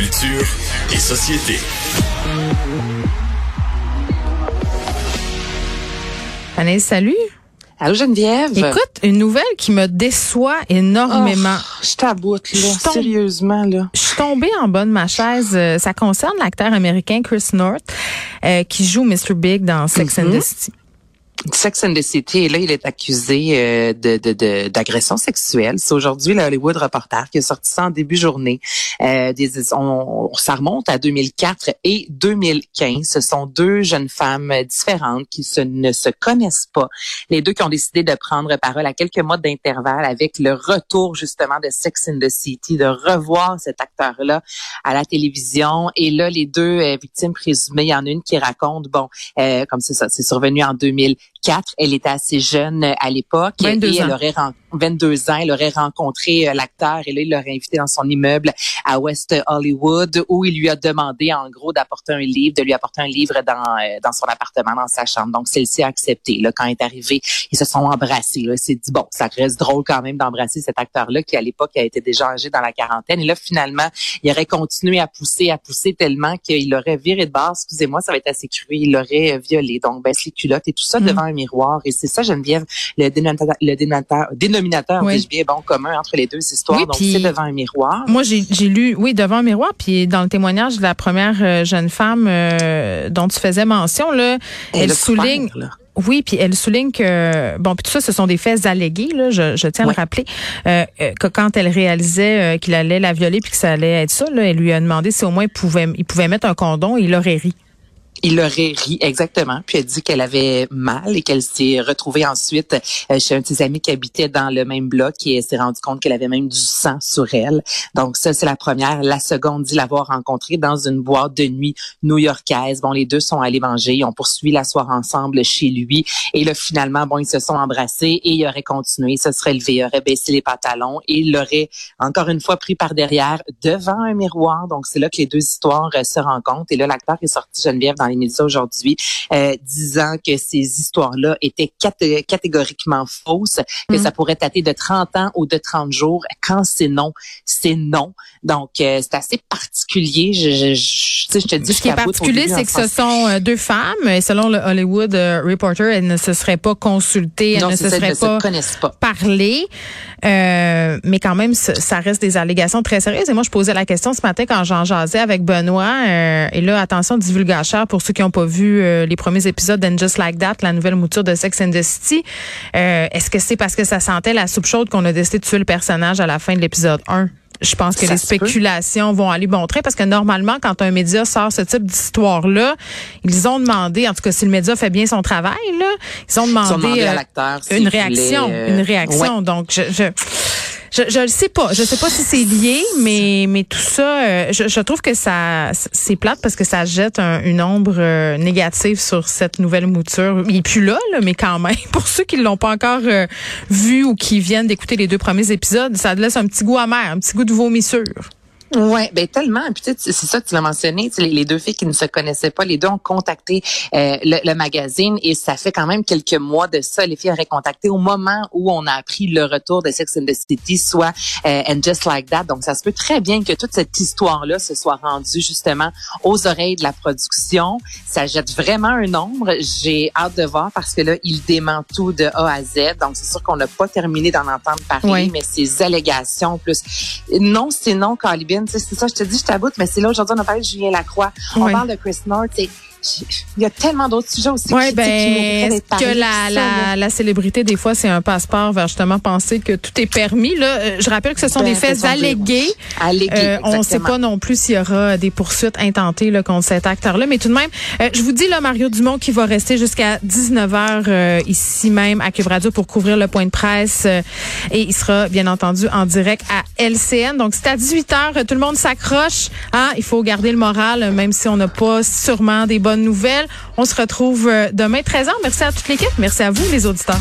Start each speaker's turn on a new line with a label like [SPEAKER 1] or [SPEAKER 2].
[SPEAKER 1] Culture et société.
[SPEAKER 2] Anaïs, salut.
[SPEAKER 3] Allô Geneviève?
[SPEAKER 2] Écoute, une nouvelle qui me déçoit énormément.
[SPEAKER 3] Oh, je t'aboute là,
[SPEAKER 2] Je tombe-
[SPEAKER 3] sérieusement là.
[SPEAKER 2] Je suis tombée en bas de ma chaise. Euh, Ça concerne l'acteur américain Chris North euh, qui joue Mr. Big dans Sex and the City.
[SPEAKER 3] Sex and the City, et là, il est accusé euh, de de- de- d'agression sexuelle. C'est aujourd'hui le Hollywood Reporter qui a sorti ça en début journée. Euh, des, on, ça remonte à 2004 et 2015. Ce sont deux jeunes femmes différentes qui se, ne se connaissent pas. Les deux qui ont décidé de prendre parole à quelques mois d'intervalle avec le retour justement de Sex and the City, de revoir cet acteur-là à la télévision. Et là, les deux euh, victimes présumées, il y en a une qui raconte, bon, euh, comme c'est ça, c'est survenu en 2004. Elle était assez jeune euh, à l'époque.
[SPEAKER 2] 22
[SPEAKER 3] et elle aurait ren- 22 ans. Elle aurait rencontré euh, l'acteur et là, il l'aurait invité dans son immeuble à West Hollywood où il lui a demandé, en gros, d'apporter un livre, de lui apporter un livre dans, euh, dans son appartement, dans sa chambre. Donc, celle-ci a accepté. Là, quand elle est arrivée, ils se sont embrassés. Là, c'est dit, bon, ça reste drôle quand même d'embrasser cet acteur-là qui, à l'époque, a été déjà âgé dans la quarantaine. Et là, finalement, il aurait continué à pousser, à pousser tellement qu'il aurait viré de base. Excusez-moi, ça va être assez cru. Il l'aurait euh, violé. Donc, baisse les culottes et tout ça
[SPEAKER 2] Mm.
[SPEAKER 3] devant un miroir. Et c'est ça, Geneviève, le dénominateur, le dénominateur, dénominateur
[SPEAKER 2] Oui.
[SPEAKER 3] dis-je bien, bon commun entre les deux histoires.
[SPEAKER 2] Oui,
[SPEAKER 3] Donc, c'est devant un miroir.
[SPEAKER 2] Moi, j'ai lu, oui, devant un miroir, puis dans le témoignage de la première euh, jeune femme euh, dont tu faisais mention, là, elle, souligne.
[SPEAKER 3] là.
[SPEAKER 2] Oui, puis elle souligne que bon, puis tout ça, ce sont des faits allégués. Là, je, je tiens à le rappeler euh, euh, que quand elle réalisait euh, qu'il allait la violer puis que ça allait être ça, là, elle lui a demandé si au moins il pouvait, il pouvait mettre un condom. Et il aurait ri.
[SPEAKER 3] Il aurait ri, exactement. Puis elle dit qu'elle avait mal et qu'elle s'est retrouvée ensuite euh, chez un de ses amis qui habitait dans le même bloc et s'est rendue compte qu'elle avait même du sang sur elle. Donc ça, c'est la première. La seconde dit l'avoir rencontrée dans une boîte de nuit new-yorkaise. Bon, les deux sont allés manger. Ils ont poursuivi la soirée ensemble chez lui. Et là, finalement, bon, ils se sont embrassés et il aurait continué. Il se serait levé, il aurait baissé les pantalons et il l'aurait encore une fois pris par derrière devant un miroir. Donc, c'est là que les deux histoires euh, se rencontrent. Et là, l'acteur est sorti Geneviève les médias aujourd'hui, euh, disant que ces histoires-là étaient caté- catégoriquement fausses, que
[SPEAKER 2] Mm.
[SPEAKER 3] ça pourrait dater de 30 ans ou de 30 jours. Quand c'est non, c'est non. Donc, euh, c'est assez particulier. Je, je, je, tu sais, je te dis,
[SPEAKER 2] Ce qui est particulier, c'est que ce sont euh, deux femmes. Et selon le Hollywood euh, Reporter, elles ne se seraient pas consultées, elles
[SPEAKER 3] Non,
[SPEAKER 2] ne se seraient pas
[SPEAKER 3] se pas.
[SPEAKER 2] parlé. Euh, mais quand même, ça reste des allégations très sérieuses. Et moi, je posais la question ce matin quand j'en jasais avec Benoît. euh, et là, attention, divulgacheur pour ceux qui n'ont pas vu euh, les premiers épisodes d'And Just Like That, la nouvelle mouture de Sex and the City. Euh, Est-ce que c'est parce que ça sentait la soupe chaude qu'on a décidé de tuer le personnage à la fin de l'épisode 1? Je pense que
[SPEAKER 3] Ça
[SPEAKER 2] les
[SPEAKER 3] peut.
[SPEAKER 2] spéculations vont aller bon train parce que normalement, quand un média sort ce type d'histoire-là, ils ont demandé, en tout cas, si le média fait bien son travail, là, ils ont demandé,
[SPEAKER 3] Ils ont demandé à
[SPEAKER 2] euh,
[SPEAKER 3] s'il
[SPEAKER 2] une réaction,
[SPEAKER 3] euh,
[SPEAKER 2] une réaction. Donc, je, je, je, je le sais pas. Je sais pas si c'est lié, mais, mais tout ça, euh, je, je trouve que ça, c'est plate parce que ça jette un- une ombre euh, négative sur cette nouvelle mouture. Il est plus là, là, mais quand même, pour ceux qui l'ont pas encore euh, vu ou qui viennent d'écouter les deux premiers épisodes, ça laisse un petit goût amer, un petit goût de vomissure.
[SPEAKER 3] Ouais, ben tellement. Puis tu sais, c'est ça que tu l'as mentionné. tu sais, Les, deux filles qui ne se connaissaient pas, les deux ont contacté euh, le, le magazine et ça fait quand même quelques mois de ça. Les filles auraient contacté au moment où on a appris le retour de Sex and the City, soit euh, And Just Like That. Donc ça se peut très bien que toute cette histoire-là se soit rendue justement aux oreilles de la production. Ça jette vraiment un nombre. J'ai hâte de voir parce que là, il dément tout de A à Z. Donc c'est sûr qu'on n'a pas terminé d'en entendre parler,
[SPEAKER 2] Oui.
[SPEAKER 3] mais ces allégations plus non, c'est non, Calibine. C'est ça, je te dis, je t'aboute, mais c'est là aujourd'hui, on a parlé de Julien Lacroix. On parle de Chris North. Il y a tellement d'autres sujets aussi
[SPEAKER 2] Ouais, ben,
[SPEAKER 3] parlés,
[SPEAKER 2] que la,
[SPEAKER 3] ça, là?
[SPEAKER 2] la, la célébrité, des fois, c'est un passeport vers justement penser que tout est permis. Là, Euh, je rappelle que ce sont
[SPEAKER 3] Ben,
[SPEAKER 2] des faits allégués.
[SPEAKER 3] Allégués,
[SPEAKER 2] Euh, on ne sait pas non plus s'il y aura des poursuites intentées là, contre cet acteur-là. Mais tout de même, euh, je vous dis, là, Mario Dumont qui va rester jusqu'à 19h euh, ici même à Cube Radio pour couvrir le point de presse. et il sera, bien entendu, en direct à LCN. Donc, c'est à 18h. Tout le monde s'accroche. Hein? Il faut garder le moral, même si on n'a pas sûrement des bonnes nouvelles. On se retrouve euh, demain 13h. Merci à toute l'équipe. Merci à vous, les auditeurs.